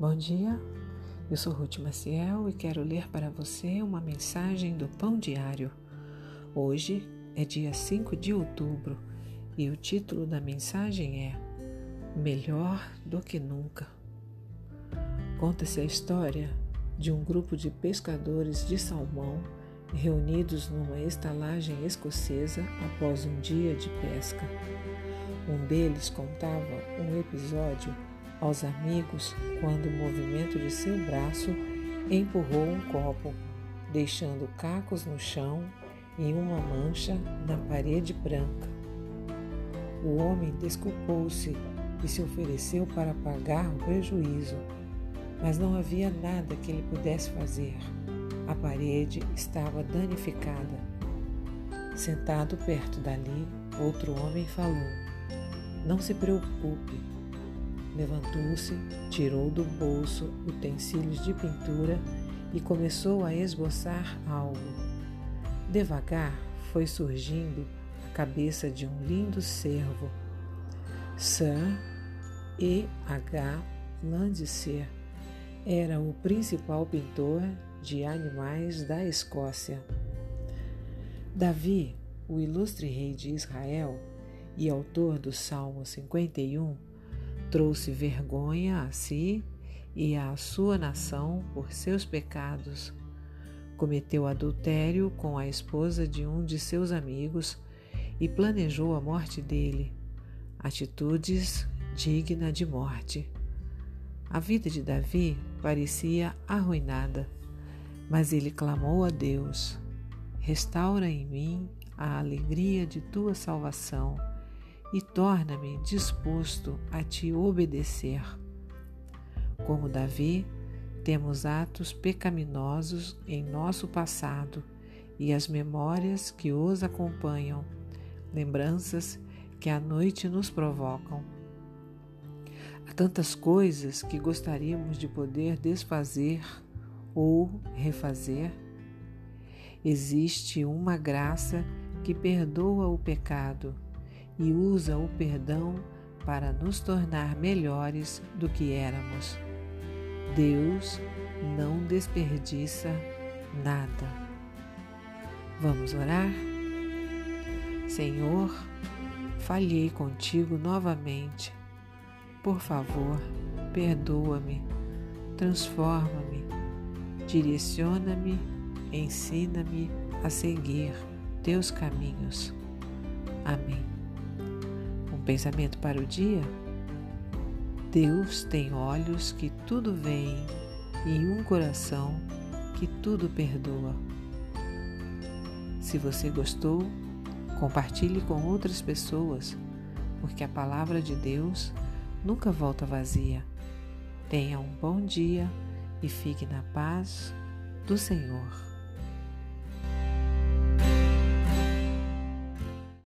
Bom dia, eu sou Ruth Maciel e quero ler para você uma mensagem do Pão Diário. Hoje é dia 5 de outubro e o título da mensagem é Melhor do que Nunca. Conta-se a história de um grupo de pescadores de salmão reunidos numa estalagem escocesa após um dia de pesca. Um deles contava um episódio aos amigos quando o movimento de seu braço empurrou um copo, deixando cacos no chão e uma mancha na parede branca. O homem desculpou-se e se ofereceu para pagar o prejuízo, mas não havia nada que ele pudesse fazer. A parede estava danificada. Sentado perto dali, outro homem falou: Não se preocupe, Levantou-se, tirou do bolso utensílios de pintura e começou a esboçar algo. Devagar foi surgindo a cabeça de um lindo cervo. Sir E. H. Landseer era o principal pintor de animais da Escócia. Davi, o ilustre rei de Israel e autor do Salmo 51, Trouxe vergonha a si e à sua nação por seus pecados. Cometeu adultério com a esposa de um de seus amigos e planejou a morte dele. Atitudes digna de morte. A vida de Davi parecia arruinada, mas ele clamou a Deus: Restaura em mim a alegria de tua salvação e torna-me disposto a te obedecer. Como Davi, temos atos pecaminosos em nosso passado e as memórias que os acompanham, lembranças que à noite nos provocam. Há tantas coisas que gostaríamos de poder desfazer ou refazer. Existe uma graça que perdoa o pecado e usa o perdão para nos tornar melhores do que éramos. Deus não desperdiça nada. Vamos orar? Senhor, falhei contigo novamente. Por favor, perdoa-me, transforma-me, direciona-me, ensina-me a seguir teus caminhos. Amém pensamento para o dia? Deus tem olhos que tudo veem e um coração que tudo perdoa. Se você gostou, compartilhe com outras pessoas, porque a palavra de Deus nunca volta vazia. Tenha um bom dia e fique na paz do Senhor.